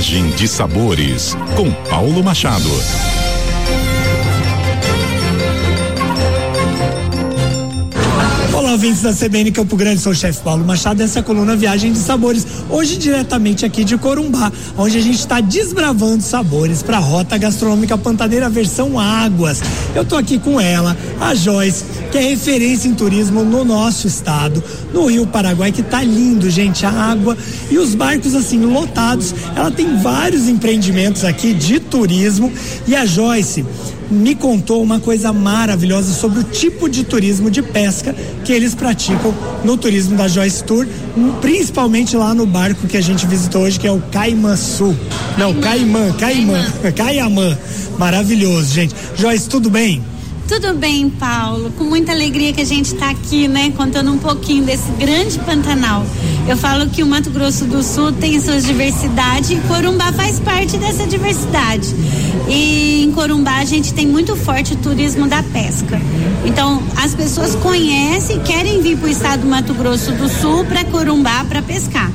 Viagem de Sabores, com Paulo Machado. Olá, ouvintes da CBN Campo Grande, sou o chefe Paulo Machado, essa é a coluna Viagem de Sabores, hoje diretamente aqui de Corumbá, onde a gente está desbravando sabores para a Rota Gastronômica Pantaneira versão Águas. Eu tô aqui com ela, a Joyce, que é referência em turismo no nosso estado, no Rio Paraguai, que tá lindo, gente, a água e os barcos assim lotados. Ela tem vários empreendimentos aqui de turismo e a Joyce me contou uma coisa maravilhosa sobre o tipo de turismo de pesca que eles praticam no turismo da Joyce Tour, principalmente lá no barco que a gente visitou hoje, que é o Caimã Sul. Não, Caimã, Caimã, Caiamã. Maravilhoso, gente. Joyce, tudo bem? Tudo bem, Paulo. Com muita alegria que a gente está aqui, né, contando um pouquinho desse grande Pantanal. Eu falo que o Mato Grosso do Sul tem suas diversidades e Corumbá faz parte dessa diversidade. E em Corumbá a gente tem muito forte o turismo da pesca. Então, as pessoas conhecem querem vir para o estado do Mato Grosso do Sul para Corumbá para pescar.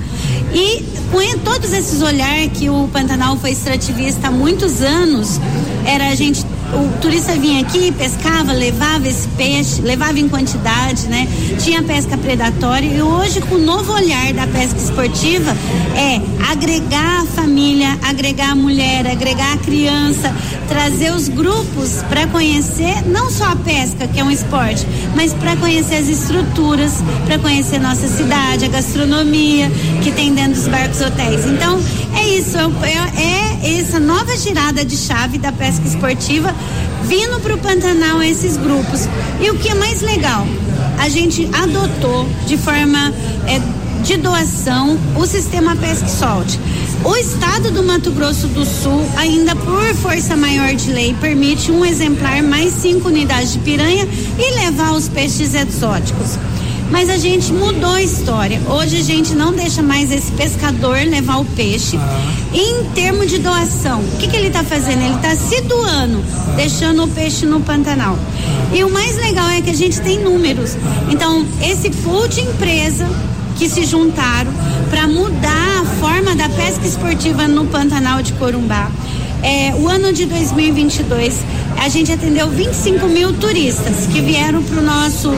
E com todos esses olhares que o Pantanal foi extrativista há muitos anos, era a gente o turista vinha aqui, pescava, levava esse peixe, levava em quantidade, né? Tinha pesca predatória e hoje com o novo olhar da pesca esportiva é agregar a família, agregar a mulher, agregar a criança, trazer os grupos para conhecer não só a pesca, que é um esporte, mas para conhecer as estruturas, para conhecer nossa cidade, a gastronomia que tem dentro dos barcos hotéis. Então, é isso, é, é essa girada de chave da pesca esportiva vindo para o Pantanal esses grupos. E o que é mais legal, a gente adotou de forma é, de doação o sistema Pesque Solte. O estado do Mato Grosso do Sul, ainda por força maior de lei, permite um exemplar mais cinco unidades de piranha e levar os peixes exóticos mas a gente mudou a história. Hoje a gente não deixa mais esse pescador levar o peixe. Ah. Em termos de doação, o que, que ele está fazendo? Ele está se doando, deixando o peixe no Pantanal. E o mais legal é que a gente tem números. Então, esse pool de empresa que se juntaram para mudar a forma da pesca esportiva no Pantanal de Corumbá. É, o ano de 2022 a gente atendeu 25 mil turistas que vieram para o nosso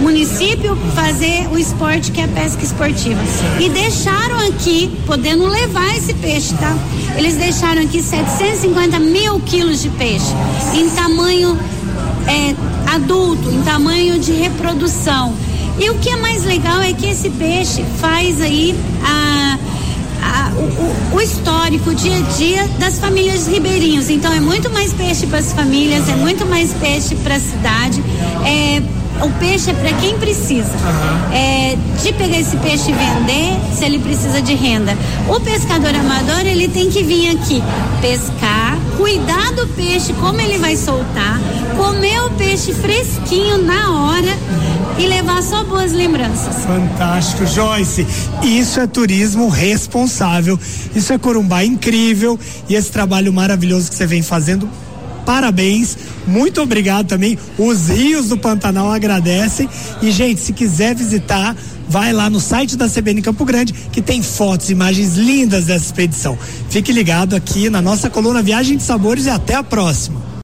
município fazer o esporte que é a pesca esportiva. E deixaram aqui, podendo levar esse peixe, tá? Eles deixaram aqui 750 mil quilos de peixe em tamanho é, adulto, em tamanho de reprodução. E o que é mais legal é que esse peixe faz aí a o, histórico, o dia a dia das famílias ribeirinhos. Então é muito mais peixe para as famílias, é muito mais peixe para a cidade. É, o peixe é para quem precisa. É, de pegar esse peixe e vender, se ele precisa de renda. O pescador amador, ele tem que vir aqui pescar, cuidar do peixe, como ele vai soltar, comer fresquinho na hora e levar só boas lembranças. Fantástico, Joyce. Isso é turismo responsável. Isso é Corumbá incrível e esse trabalho maravilhoso que você vem fazendo parabéns, muito obrigado também. Os rios do Pantanal agradecem. E, gente, se quiser visitar, vai lá no site da CBN Campo Grande, que tem fotos, imagens lindas dessa expedição. Fique ligado aqui na nossa coluna Viagem de Sabores e até a próxima.